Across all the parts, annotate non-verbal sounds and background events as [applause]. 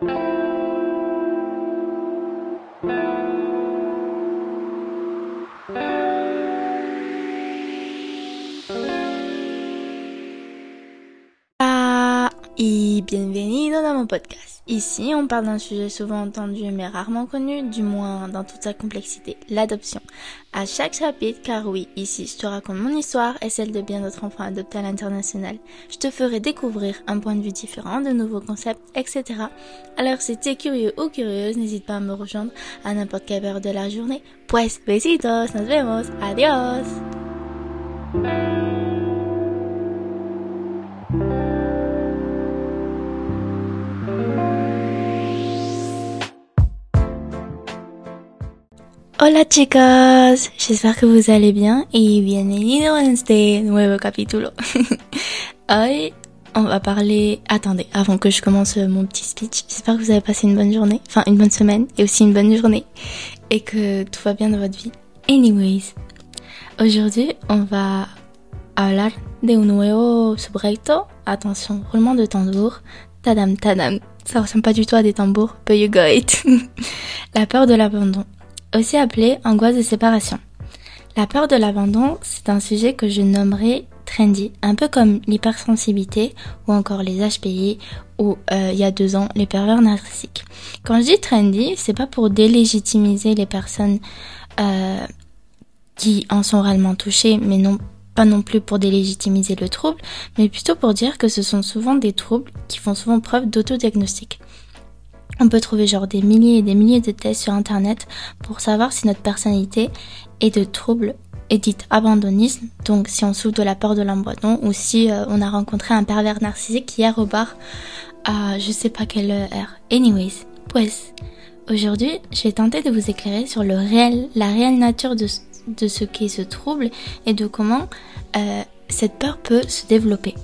Thank you. Y bienvenido dans mon podcast. Ici, on parle d'un sujet souvent entendu mais rarement connu, du moins dans toute sa complexité, l'adoption. À chaque chapitre, car oui, ici, je te raconte mon histoire et celle de bien d'autres enfants adoptés à l'international. Je te ferai découvrir un point de vue différent, de nouveaux concepts, etc. Alors, si t'es curieux ou curieuse, n'hésite pas à me rejoindre à n'importe quelle heure de la journée. Pues, besitos, nos vemos, adios! Hola chicos, j'espère que vous allez bien y bienvenido a este nuevo capítulo. [laughs] Hoy on va parler... Attendez, avant que je commence mon petit speech, j'espère que vous avez passé une bonne journée, enfin une bonne semaine et aussi une bonne journée et que tout va bien dans votre vie. Anyways, aujourd'hui on va hablar de un nuevo subreto. Attention, roulement de tambour. Tadam tadam. Ça ressemble pas du tout à des tambours, but you got it. [laughs] La peur de l'abandon aussi appelée angoisse de séparation. La peur de l'abandon, c'est un sujet que je nommerais trendy, un peu comme l'hypersensibilité ou encore les HPI ou euh, il y a deux ans les pervers narcissiques. Quand je dis trendy, c'est pas pour délégitimiser les personnes euh, qui en sont réellement touchées, mais non pas non plus pour délégitimiser le trouble, mais plutôt pour dire que ce sont souvent des troubles qui font souvent preuve d'autodiagnostic. On peut trouver genre des milliers et des milliers de tests sur internet pour savoir si notre personnalité est de trouble et dite abandonnisme, donc si on souffre de la peur de l'abandon ou si euh, on a rencontré un pervers narcissique hier au bar à je sais pas quelle heure. Anyways, pues, aujourd'hui, je vais tenter de vous éclairer sur la réelle nature de, de ce qu'est ce trouble et de comment euh, cette peur peut se développer.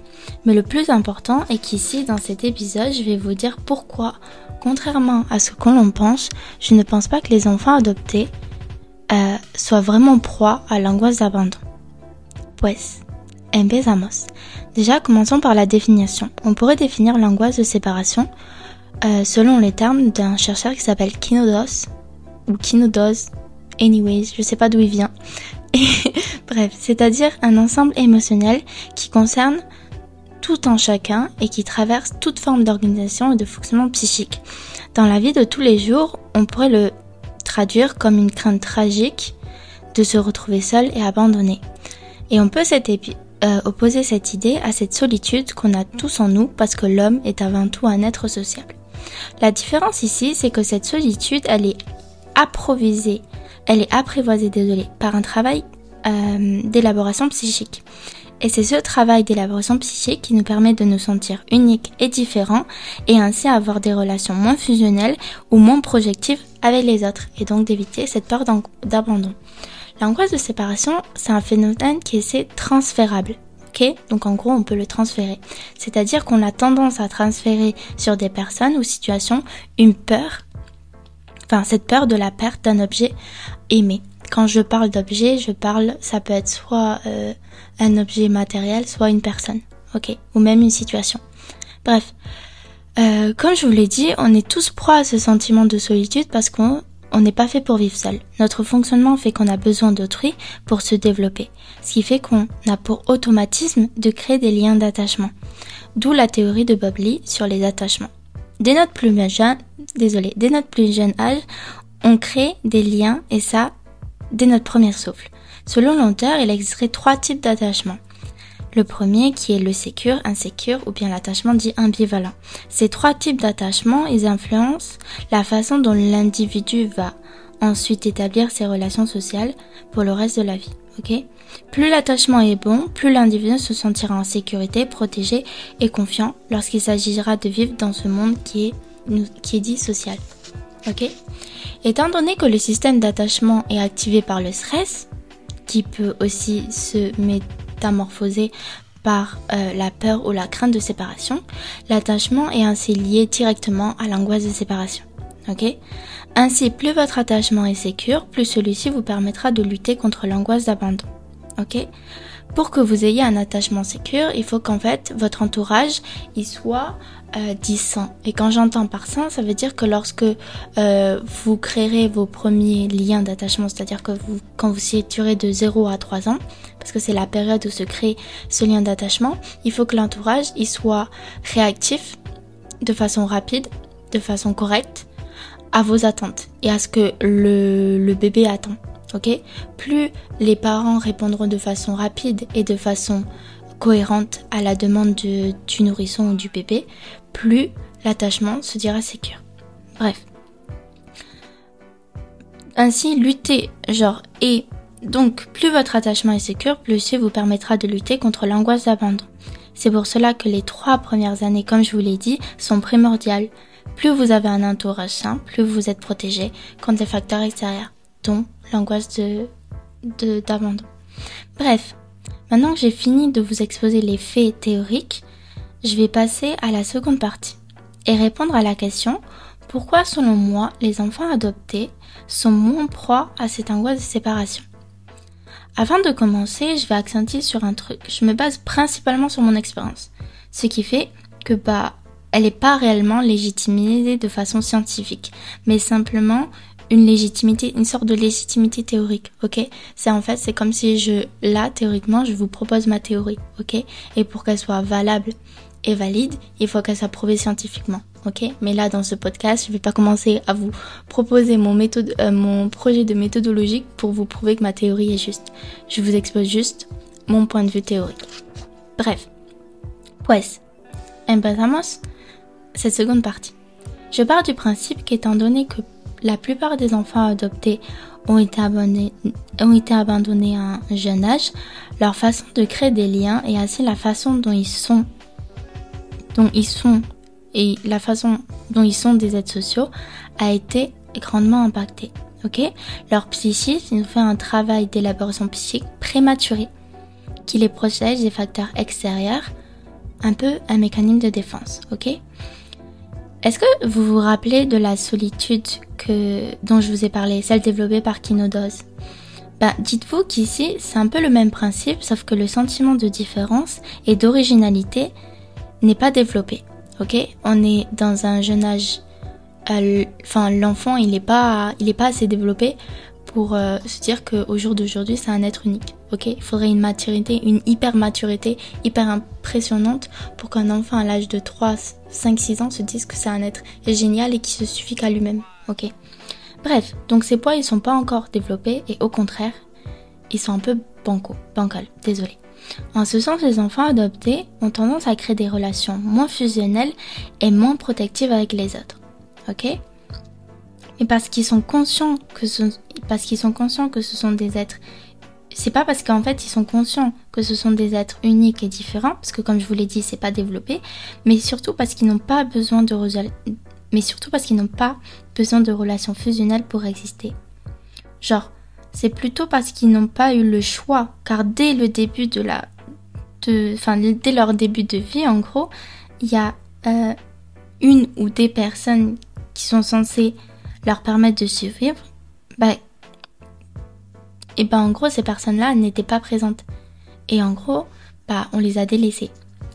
Mais le plus important est qu'ici, dans cet épisode, je vais vous dire pourquoi Contrairement à ce qu'on l'on pense, je ne pense pas que les enfants adoptés euh, soient vraiment proies à l'angoisse d'abandon. Pues, empezamos. Déjà, commençons par la définition. On pourrait définir l'angoisse de séparation euh, selon les termes d'un chercheur qui s'appelle Kinodos ou Kinodos. Anyways, je sais pas d'où il vient. [laughs] bref, c'est-à-dire un ensemble émotionnel qui concerne tout en chacun et qui traverse toute forme d'organisation et de fonctionnement psychique. Dans la vie de tous les jours, on pourrait le traduire comme une crainte tragique de se retrouver seul et abandonné. Et on peut euh, opposer cette idée à cette solitude qu'on a tous en nous parce que l'homme est avant tout un être sociable. La différence ici, c'est que cette solitude, elle est approvisée, elle est apprivoisée, désolé, par un travail euh, d'élaboration psychique. Et c'est ce travail d'élaboration psychique qui nous permet de nous sentir uniques et différents et ainsi avoir des relations moins fusionnelles ou moins projectives avec les autres et donc d'éviter cette peur d'abandon. L'angoisse de séparation, c'est un phénomène qui est transférable. Donc en gros, on peut le transférer. C'est-à-dire qu'on a tendance à transférer sur des personnes ou situations une peur, enfin cette peur de la perte d'un objet aimé. Quand je parle d'objet, je parle, ça peut être soit euh, un objet matériel, soit une personne, ok, ou même une situation. Bref, euh, comme je vous l'ai dit, on est tous proies à ce sentiment de solitude parce qu'on n'est pas fait pour vivre seul. Notre fonctionnement fait qu'on a besoin d'autrui pour se développer, ce qui fait qu'on a pour automatisme de créer des liens d'attachement. D'où la théorie de Bob Lee sur les attachements. Dès notre plus jeune, désolé, dès notre plus jeune âge, on crée des liens et ça, dès notre premier souffle. Selon l'auteur, il existerait trois types d'attachement. Le premier qui est le sécure, insécure ou bien l'attachement dit ambivalent. Ces trois types d'attachement, ils influencent la façon dont l'individu va ensuite établir ses relations sociales pour le reste de la vie. Ok? Plus l'attachement est bon, plus l'individu se sentira en sécurité, protégé et confiant lorsqu'il s'agira de vivre dans ce monde qui est, qui est dit social. Ok? Étant donné que le système d'attachement est activé par le stress, qui peut aussi se métamorphoser par euh, la peur ou la crainte de séparation, l'attachement est ainsi lié directement à l'angoisse de séparation. Ok? Ainsi, plus votre attachement est sécure, plus celui-ci vous permettra de lutter contre l'angoisse d'abandon. Ok? Pour que vous ayez un attachement sécure, il faut qu'en fait votre entourage il soit euh, Et quand j'entends par ça, ça veut dire que lorsque euh, vous créerez vos premiers liens d'attachement, c'est-à-dire que vous, quand vous situerez de 0 à 3 ans, parce que c'est la période où se crée ce lien d'attachement, il faut que l'entourage il soit réactif de façon rapide, de façon correcte à vos attentes et à ce que le bébé attend. Ok? Plus les parents répondront de façon rapide et de façon cohérente à la demande du nourrisson ou du bébé, plus l'attachement se dira sécure. Bref. Ainsi, lutter, genre, et donc, plus votre attachement est sécure, plus ceci vous permettra de lutter contre l'angoisse d'abandon. C'est pour cela que les trois premières années, comme je vous l'ai dit, sont primordiales. Plus vous avez un entourage sain, plus vous êtes protégé contre les facteurs extérieurs, l'angoisse de, d'abandon. Bref, maintenant que j'ai fini de vous exposer les faits théoriques, je vais passer à la seconde partie et répondre à la question pourquoi selon moi les enfants adoptés sont moins proies à cette angoisse de séparation? Avant de commencer, je vais accentuer sur un truc. Je me base principalement sur mon expérience. Ce qui fait que bah elle n'est pas réellement légitimée de façon scientifique, mais simplement une légitimité, une sorte de légitimité théorique, ok? C'est en fait, c'est comme si je, là, théoriquement, je vous propose ma théorie, ok? Et pour qu'elle soit valable est valide, il faut qu'elle soit prouvée scientifiquement. Ok, mais là dans ce podcast, je vais pas commencer à vous proposer mon méthode, euh, mon projet de méthodologie pour vous prouver que ma théorie est juste. Je vous expose juste mon point de vue théorique. Bref, pues, empezamos cette seconde partie. Je pars du principe qu'étant donné que la plupart des enfants adoptés ont été abandonnés, ont été abandonnés à un jeune âge, leur façon de créer des liens et ainsi la façon dont ils sont dont ils sont et la façon dont ils sont des aides sociaux a été grandement impactée. Ok? Leur psychisme, fait un travail d'élaboration psychique prématuré qui les protège des facteurs extérieurs, un peu un mécanisme de défense. Ok? Est-ce que vous vous rappelez de la solitude que, dont je vous ai parlé, celle développée par Kinodose ben, dites-vous qu'ici, c'est un peu le même principe, sauf que le sentiment de différence et d'originalité n'est pas développé. On est dans un jeune âge. Euh, enfin, l'enfant, il n'est pas, pas assez développé pour euh, se dire qu'au jour d'aujourd'hui, c'est un être unique. Il faudrait une maturité, une hyper maturité, hyper impressionnante pour qu'un enfant à l'âge de 3, 5, 6 ans se dise que c'est un être génial et qui se suffit qu'à lui-même. Bref, donc ces poids, ils sont pas encore développés et au contraire, ils sont un peu banco, bancal. Désolé. En ce sens, les enfants adoptés ont tendance à créer des relations moins fusionnelles et moins protectives avec les autres. Et parce qu'ils sont conscients que ce, parce qu'ils sont conscients que ce sont des êtres c'est pas parce qu'en fait ils sont conscients que ce sont des êtres uniques et différents, parce que comme je vous l'ai dit, c'est pas développé, mais surtout parce qu'ils n'ont pas besoin de mais surtout parce qu'ils n'ont pas besoin de relations fusionnelles pour exister. Genre, c'est plutôt parce qu'ils n'ont pas eu le choix, car dès le début de la, de, dès leur début de vie, en gros, il y a euh, une ou des personnes qui sont censées leur permettre de survivre. Bah, et ben en gros ces personnes-là n'étaient pas présentes. Et en gros, bah on les a délaissées.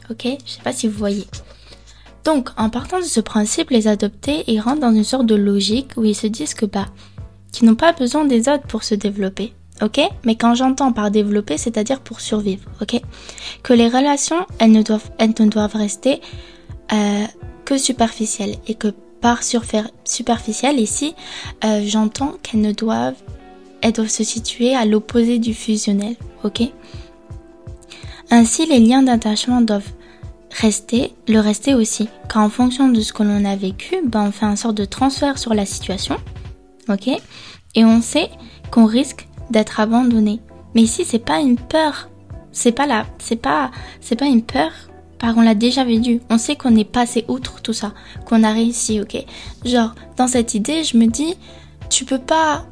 Ok, je sais pas si vous voyez. Donc, en partant de ce principe, les adoptés, ils rentrent dans une sorte de logique où ils se disent que bah qui n'ont pas besoin des autres pour se développer. Ok? Mais quand j'entends par développer, c'est-à-dire pour survivre. Ok? Que les relations, elles ne doivent, elles ne doivent rester euh, que superficielles et que par superficielle ici, euh, j'entends qu'elles ne doivent, elles doivent se situer à l'opposé du fusionnel. Ok? Ainsi, les liens d'attachement doivent rester, le rester aussi. Car en fonction de ce que l'on a vécu, ben on fait un sort de transfert sur la situation ok? Et on sait qu'on risque d'être abandonné. Mais ici, c'est pas une peur. C'est pas là, c'est pas, c'est pas une peur. Par on l'a déjà vécu. On sait qu'on est passé outre tout ça, qu'on a réussi, ok? Genre, dans cette idée, je me dis, tu peux pas,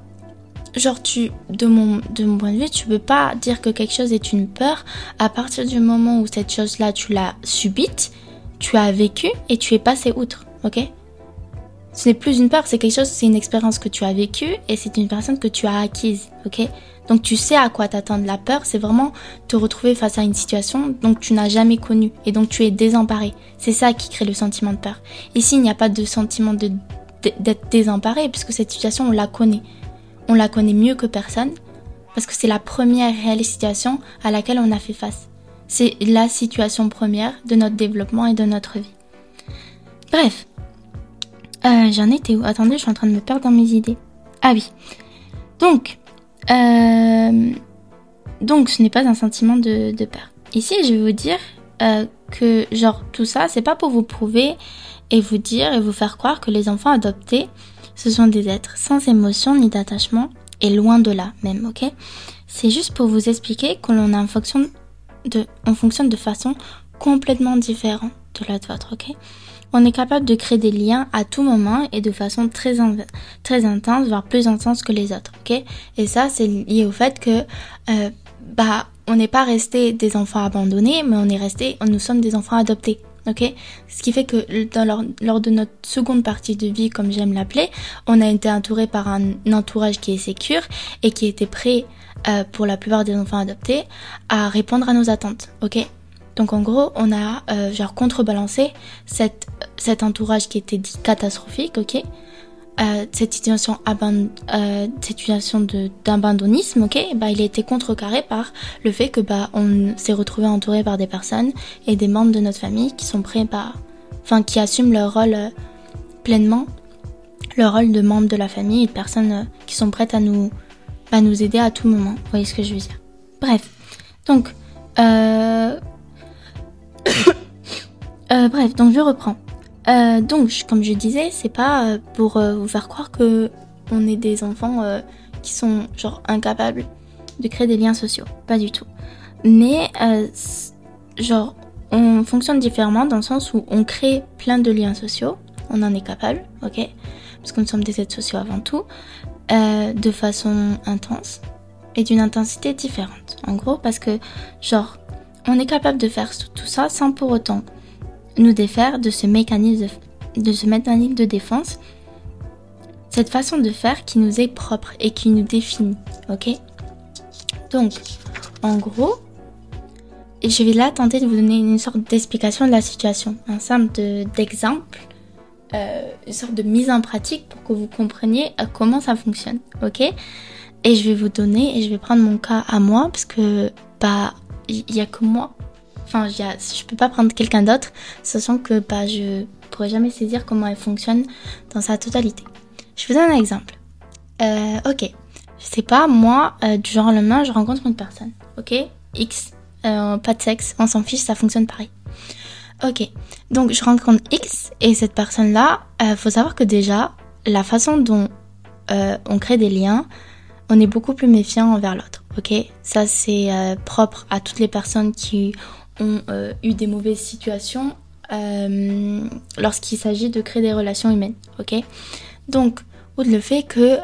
genre, tu, de mon, de mon point de vue, tu peux pas dire que quelque chose est une peur à partir du moment où cette chose-là, tu l'as subite, tu as vécu et tu es passé outre, ok? Ce n'est plus une peur, c'est quelque chose, c'est une expérience que tu as vécue et c'est une personne que tu as acquise, ok? Donc tu sais à quoi t'attendre. La peur, c'est vraiment te retrouver face à une situation dont tu n'as jamais connue et donc tu es désemparé. C'est ça qui crée le sentiment de peur. Ici, il n'y a pas de sentiment de d'être désemparé puisque cette situation, on la connaît. On la connaît mieux que personne parce que c'est la première réelle situation à laquelle on a fait face. C'est la situation première de notre développement et de notre vie. Bref, euh, J'en étais où Attendez, je suis en train de me perdre dans mes idées. Ah oui. Donc, euh, donc ce n'est pas un sentiment de, peur. Ici, je vais vous dire euh, que genre tout ça, c'est pas pour vous prouver et vous dire et vous faire croire que les enfants adoptés, ce sont des êtres sans émotion ni d'attachement et loin de là même, ok? C'est juste pour vous expliquer de, on fonctionne de façon complètement différente de la vôtre, ok? On est capable de créer des liens à tout moment et de façon très, très intense, voire plus intense que les autres, ok? Et ça, c'est lié au fait que, euh, bah, on n'est pas resté des enfants abandonnés, mais on est resté, nous sommes des enfants adoptés, ok? Ce qui fait que dans lors de notre seconde partie de vie, comme j'aime l'appeler, on a été entouré par un entourage qui est sécure et qui était prêt, euh, pour la plupart des enfants adoptés, à répondre à nos attentes, ok? Donc en gros, on a euh, genre contrebalancé cette, cet entourage qui était dit catastrophique, ok? Euh, cette situation, euh, cette situation d'abandonnisme, ok, bah il a été contrecarré par le fait que bah on s'est retrouvé entouré par des personnes et des membres de notre famille qui sont prêts, bah, enfin qui assument leur rôle euh, pleinement, leur rôle de membre de la famille et de personnes euh, qui sont prêtes à nous, à nous aider à tout moment. Vous voyez ce que je veux dire? Bref, donc [coughs] euh, bref, donc je reprends. Euh, donc, comme je disais, c'est pas euh, pour vous faire croire que on est des enfants qui sont genre incapables de créer des liens sociaux, pas du tout. Mais genre, on fonctionne différemment dans le sens où on crée plein de liens sociaux, on en est capable, ok, parce que nous sommes des êtres sociaux avant tout, de façon intense et d'une intensité différente. En gros, parce que genre on est capable de faire tout ça sans pour autant nous défaire de ce mécanisme de, ce mécanisme de défense, cette façon de faire qui nous est propre et qui nous définit, ok? Donc, en gros, je vais là tenter de vous donner une sorte d'explication de la situation, un simple d'exemple, euh, une sorte de mise en pratique pour que vous compreniez euh, comment ça fonctionne, ok? Et je vais vous donner, et je vais prendre mon cas à moi, parce que, bah, il y, a que moi. Enfin, y a, je peux pas prendre quelqu'un d'autre, sachant que bah, je pourrais jamais saisir comment elle fonctionne dans sa totalité. Je vous donne un exemple. Euh, ok, je sais pas, moi, euh, du jour au lendemain, je rencontre une personne. Ok, X, euh, pas de sexe, on s'en fiche, ça fonctionne pareil. Ok, donc je rencontre X et cette personne-là, euh, faut savoir que déjà, la façon dont euh, on crée des liens, on est beaucoup plus méfiant envers l'autre. Ok, ça c'est euh, propre à toutes les personnes qui ont euh, eu des mauvaises situations euh, lorsqu'il s'agit de créer des relations humaines. Ok, donc outre le fait que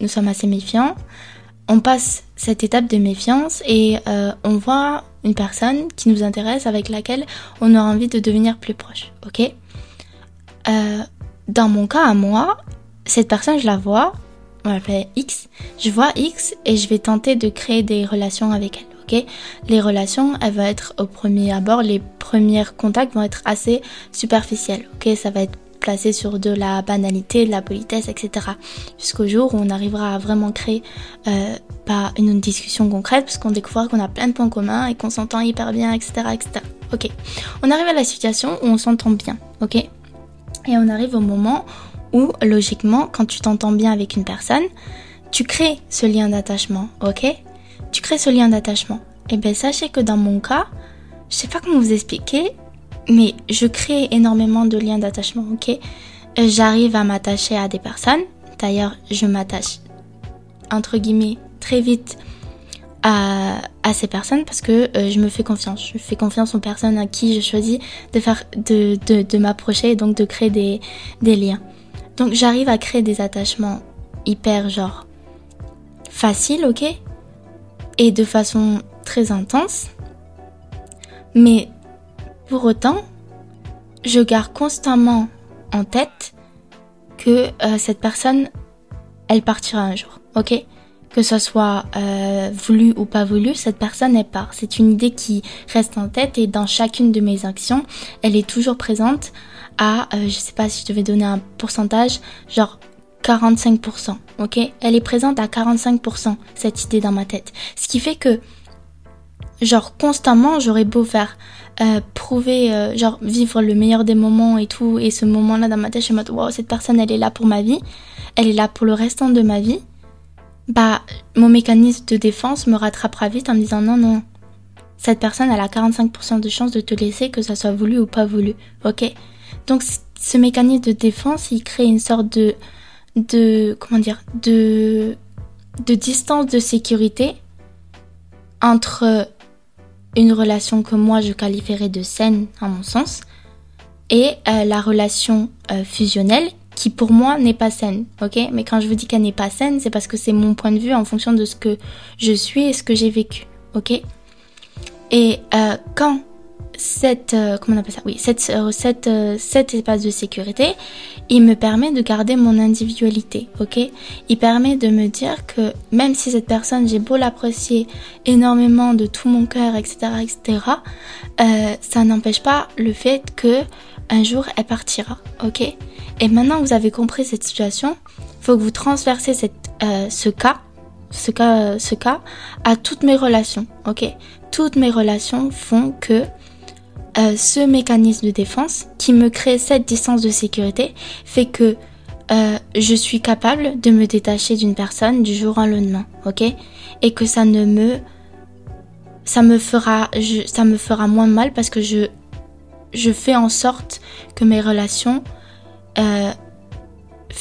nous sommes assez méfiants, on passe cette étape de méfiance et on voit une personne qui nous intéresse avec laquelle on a envie de devenir plus proche. Ok, dans mon cas à moi, cette personne je la vois on l'appelle X, je vois X et je vais tenter de créer des relations avec elle. Les relations, elles vont être au premier abord, les premiers contacts vont être assez superficiels. Ok, ça va être placé sur de la banalité, de la politesse, etc. Jusqu'au jour où on arrivera à vraiment créer euh, pas une discussion concrète, parce qu'on découvre qu'on a plein de points communs et qu'on s'entend hyper bien, etc., etc. On arrive à la situation où on s'entend bien. Ok, et on arrive au moment où, logiquement, quand tu t'entends bien avec une personne, tu crées ce lien d'attachement, ok? Tu crées ce lien d'attachement. Et eh bien, sachez que dans mon cas, je sais pas comment vous expliquer, mais je crée énormément de liens d'attachement, ok? Euh, J'arrive à m'attacher à des personnes. D'ailleurs, je m'attache, entre guillemets, très vite à, ces personnes parce que euh, je me fais confiance. Je fais confiance aux personnes à qui je choisis de de, de, m'approcher et donc de créer des liens. Donc j'arrive à créer des attachements hyper genre faciles, ok Et de façon très intense. Mais pour autant, je garde constamment en tête que euh, cette personne, elle partira un jour, ok que ce soit euh, voulu ou pas voulu, cette personne elle part. C'est une idée qui reste en tête et dans chacune de mes actions, elle est toujours présente à, euh, je sais pas si je devais donner un pourcentage, genre 45%, ok? Elle est présente à 45%, cette idée dans ma tête. Ce qui fait que, genre, constamment, j'aurais beau faire euh, prouver, euh, genre, vivre le meilleur des moments et tout, et ce moment-là dans ma tête, je me dis, wow, cette personne, elle est là pour ma vie, elle est là pour le restant de ma vie bah, mon mécanisme de défense me rattrapera vite en me disant non, non, cette personne, elle a 45% de chance de te laisser, que ça soit voulu ou pas voulu. Ok? Donc, ce mécanisme de défense, il crée une sorte de, de, comment dire, de, de distance de sécurité entre une relation que moi je qualifierais de saine, à mon sens, et euh, la relation euh, fusionnelle qui pour moi n'est pas saine, ok? Mais quand je vous dis qu'elle n'est pas saine, c'est parce que c'est mon point de vue en fonction de ce que je suis et ce que j'ai vécu, ok? Et euh, quand cette, euh, comment on appelle ça? Oui, cette, euh, cette, cet espace de sécurité, il me permet de garder mon individualité, ok? Il permet de me dire que même si cette personne, j'ai beau l'apprécier énormément de tout mon cœur, etc., etc., ça n'empêche pas le fait que un jour elle partira, ok? Et maintenant vous avez compris cette situation, faut que vous transversez cette, euh, ce cas, ce cas, ce cas à toutes mes relations. Ok, toutes mes relations font que euh, ce mécanisme de défense qui me crée cette distance de sécurité fait que euh, je suis capable de me détacher d'une personne du jour au lendemain. Ok, et que ça ne me ça me fera ça moins mal parce que je je fais en sorte que mes relations euh,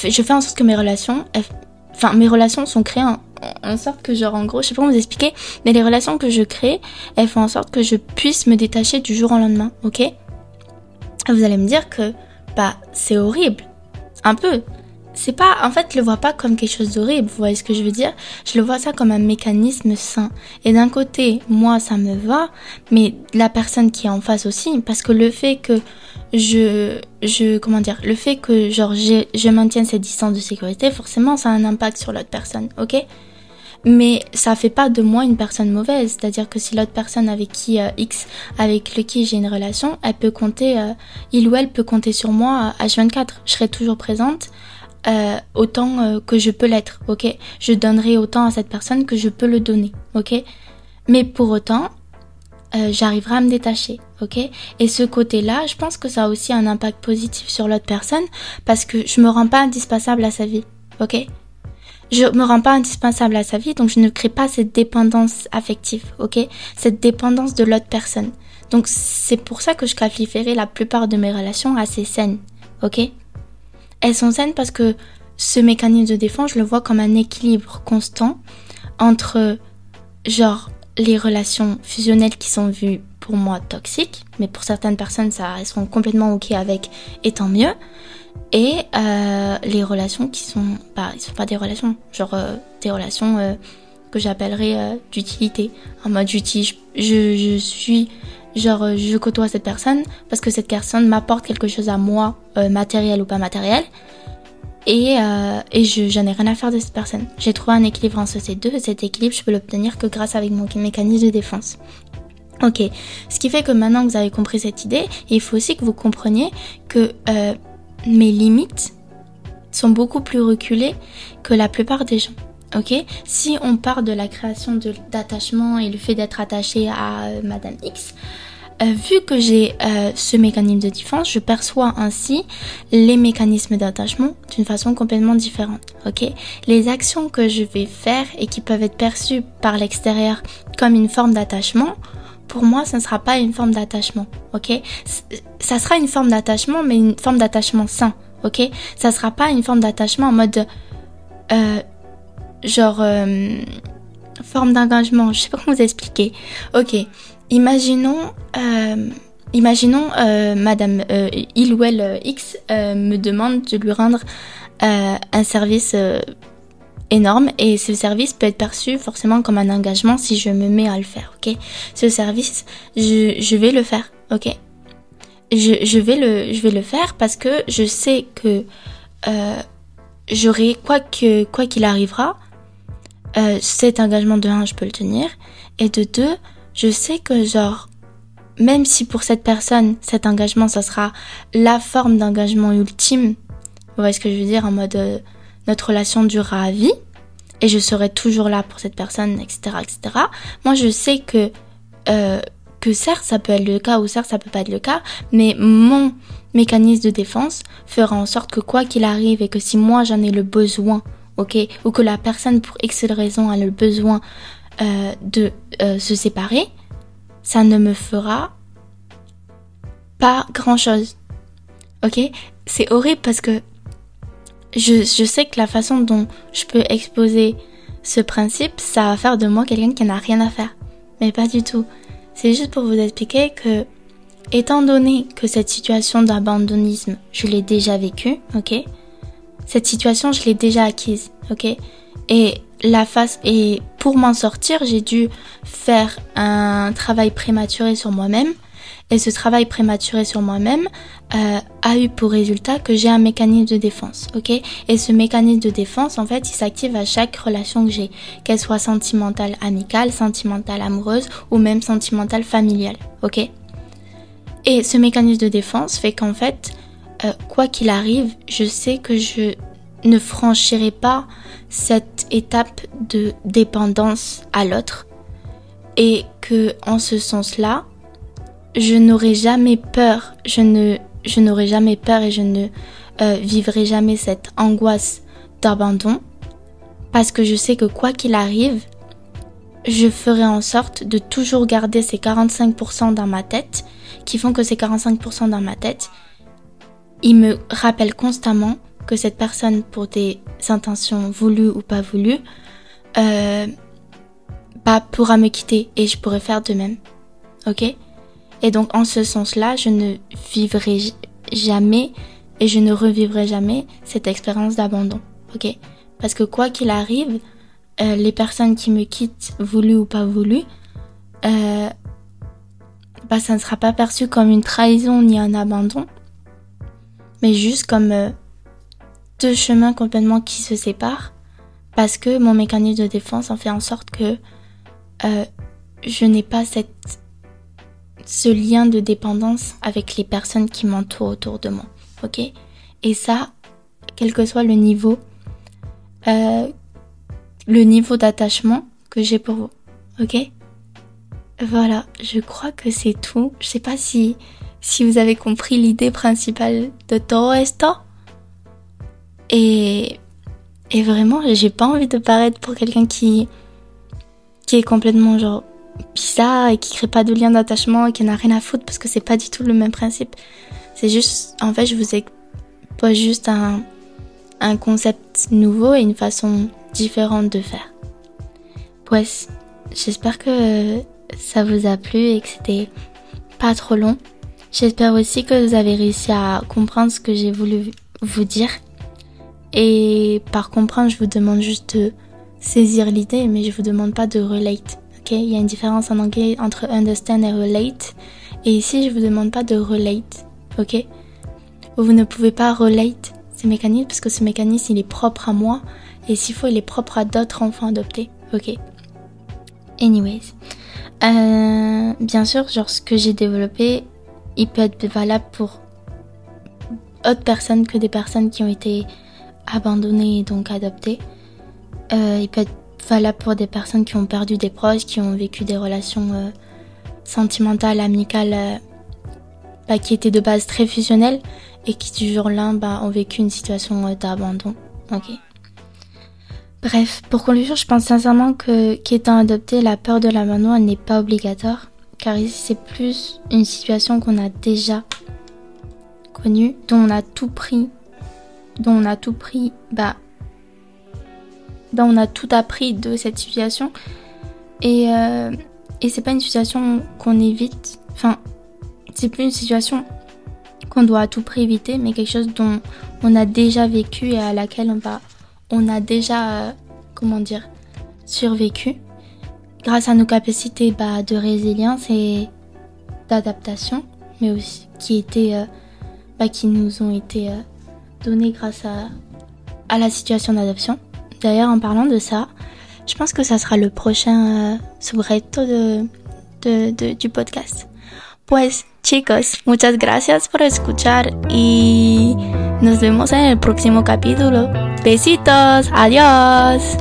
je fais en sorte que mes relations, enfin mes relations sont créées en, sorte que genre en gros, je sais pas comment vous expliquer, mais les relations que je crée, elles font en sorte que je puisse me détacher du jour au lendemain, ok? Vous allez me dire que bah c'est horrible, un peu, c'est pas, en fait, je le vois pas comme quelque chose d'horrible, vous voyez ce que je veux dire? Je le vois ça comme un mécanisme sain. Et d'un côté, moi, ça me va, mais la personne qui est en face aussi, parce que le fait que je, comment dire, le fait que, genre, je, je maintienne cette distance de sécurité, forcément, ça a un impact sur l'autre personne, ok? Mais ça fait pas de moi une personne mauvaise. C'est-à-dire que si l'autre personne avec qui euh, X, avec lequel j'ai une relation, elle peut compter, euh, il ou elle peut compter sur moi à H24. Je serai toujours présente. Euh, autant euh, que je peux l'être, ok? Je donnerai autant à cette personne que je peux le donner, ok? Mais pour autant, euh, j'arriverai à me détacher, ok? Et ce côté-là, je pense que ça a aussi un impact positif sur l'autre personne parce que je me rends pas indispensable à sa vie, ok? Je me rends pas indispensable à sa vie, donc je ne crée pas cette dépendance affective, ok? Cette dépendance de l'autre personne. Donc c'est pour ça que je qualifierais la plupart de mes relations assez saines, ok? Elles sont saines parce que ce mécanisme de défense, je le vois comme un équilibre constant entre, genre, les relations fusionnelles qui sont vues pour moi toxiques, mais pour certaines personnes, ça, elles sont complètement ok avec, et tant mieux. Et euh, les relations qui sont, bah, ils sont pas des relations, genre euh, des relations euh, que j'appellerais d'utilité, en mode je, je suis Genre, euh, je côtoie cette personne parce que cette personne m'apporte quelque chose à moi, euh, matériel ou pas matériel. Et, euh, et je, j'en ai rien à faire de cette personne. J'ai trouvé un équilibre entre ces deux et cet équilibre, je peux l'obtenir que grâce avec mon mécanisme de défense. Ok, ce qui fait que maintenant que vous avez compris cette idée, il faut aussi que vous compreniez que mes limites sont beaucoup plus reculées que la plupart des gens. Ok, si on part de la création d'attachement et le fait d'être attaché à euh, Madame X, euh, vu que j'ai euh, ce mécanisme de défense, je perçois ainsi les mécanismes d'attachement d'une façon complètement différente. Ok, les actions que je vais faire et qui peuvent être perçues par l'extérieur comme une forme d'attachement, pour moi, ça ne sera pas une forme d'attachement. Ok, ça sera une forme d'attachement, mais une forme d'attachement sain. Ok, ça sera pas une forme d'attachement en mode genre euh, forme d'engagement, je sais pas comment vous expliquer. Ok, imaginons, euh, imaginons euh, Madame il ou elle X me demande de lui rendre un service énorme et ce service peut être perçu forcément comme un engagement si je me mets à le faire. Ok, ce service, je, je vais le faire. Ok, je, je vais le je vais le faire parce que je sais que j'aurai quoi que quoi qu'il arrivera, euh, cet engagement de un, je peux le tenir, et de deux, je sais que genre même si pour cette personne, cet engagement, ça sera la forme d'engagement ultime, vous voyez ce que je veux dire, en mode euh, notre relation durera à vie, et je serai toujours là pour cette personne, etc., etc. Moi, je sais que euh, que certes, ça peut être le cas ou certes, ça peut pas être le cas, mais mon mécanisme de défense fera en sorte que quoi qu'il arrive et que si moi j'en ai le besoin, ok, ou que la personne pour X raison a le besoin euh, de euh, se séparer, ça ne me fera pas grand chose. Ok? C'est horrible parce que je, je sais que la façon dont je peux exposer ce principe, ça va faire de moi quelqu'un qui n'a rien à faire. Mais pas du tout. C'est juste pour vous expliquer que, étant donné que cette situation d'abandonnisme, je l'ai déjà vécue, ok? Cette situation, je l'ai déjà acquise, ok? Et la face, et pour m'en sortir, j'ai dû faire un travail prématuré sur moi-même. Et ce travail prématuré sur moi-même euh, a eu pour résultat que j'ai un mécanisme de défense, ok? Et ce mécanisme de défense, en fait, il s'active à chaque relation que j'ai, qu'elle soit sentimentale amicale, sentimentale amoureuse ou même sentimentale familiale, ok? Et ce mécanisme de défense fait qu'en fait, euh, quoi qu'il arrive, je sais que je ne franchirai pas cette étape de dépendance à l'autre et que en ce sens-là, je n'aurai jamais peur, je ne, je n'aurai jamais peur et je ne euh, vivrai jamais cette angoisse d'abandon parce que je sais que quoi qu'il arrive, je ferai en sorte de toujours garder ces 45% dans ma tête qui font que ces 45% dans ma tête, ils me rappellent constamment que cette personne, pour des intentions voulues ou pas voulues, euh, bah, pourra me quitter et je pourrai faire de même. Ok? Et donc en ce sens-là, je ne vivrai jamais et je ne revivrai jamais cette expérience d'abandon. Ok? Parce que quoi qu'il arrive, euh, les personnes qui me quittent, voulues ou pas voulues, euh, bah, ça ne sera pas perçu comme une trahison ni un abandon, mais juste comme euh, deux chemins complètement qui se séparent, parce que mon mécanisme de défense en fait en sorte que je n'ai pas ce lien de dépendance avec les personnes qui m'entourent autour de moi. Ok? Et ça, quel que soit le niveau, euh, le niveau d'attachement que j'ai pour vous. Ok? Voilà, je crois que c'est tout. Je sais pas si, si vous avez compris l'idée principale de todo esto. Et, et vraiment, j'ai pas envie de paraître pour quelqu'un qui, qui est complètement genre bizarre et qui crée pas de lien d'attachement et qui n'a rien à foutre parce que c'est pas du tout le même principe. C'est juste, en fait, je vous pas juste un, un concept nouveau et une façon différente de faire. Pues, j'espère que ça vous a plu et que c'était pas trop long. J'espère aussi que vous avez réussi à comprendre ce que j'ai voulu vous dire. Et par comprendre, je vous demande juste de saisir l'idée, mais je vous demande pas de relate. Il y a une différence en anglais entre understand et relate. Et ici, je vous demande pas de relate. Ok? Vous ne pouvez pas relate ce mécanisme parce que ce mécanisme, il est propre à moi. Et s'il faut, il est propre à d'autres enfants adoptés. Ok? Anyways. Euh, bien sûr, genre ce que j'ai développé, il peut être valable pour autres personnes que des personnes qui ont été abandonnées et donc adoptées. Euh, il peut être valable pour des personnes qui ont perdu des proches, qui ont vécu des relations euh, sentimentales, amicales, euh, bah, qui étaient de base très fusionnelles et qui du jour au lendemain bah, ont vécu une situation euh, d'abandon. Ok. Bref, pour conclure, je pense sincèrement que qu'étant adopté, la peur de l'abandon n'est pas obligatoire, car ici c'est plus une situation qu'on a déjà connue, dont on a tout pris, dont on a tout pris, bah on a tout appris de cette situation. Et, euh, et c'est pas une situation qu'on évite. Enfin, c'est plus une situation qu'on doit à tout prix éviter, mais quelque chose dont on a déjà vécu et à laquelle on, va, on a déjà, euh, comment dire, survécu. Grâce à nos capacités bah, de résilience et d'adaptation, mais aussi qui étaient, euh, bah, qui nous ont été données grâce à à la situation d'adoption. D'ailleurs, en parlant de ça, je pense que ça sera le prochain de, de, du podcast. Pues chicos, muchas gracias por escuchar y nos vemos en el próximo capítulo. Besitos, adiós.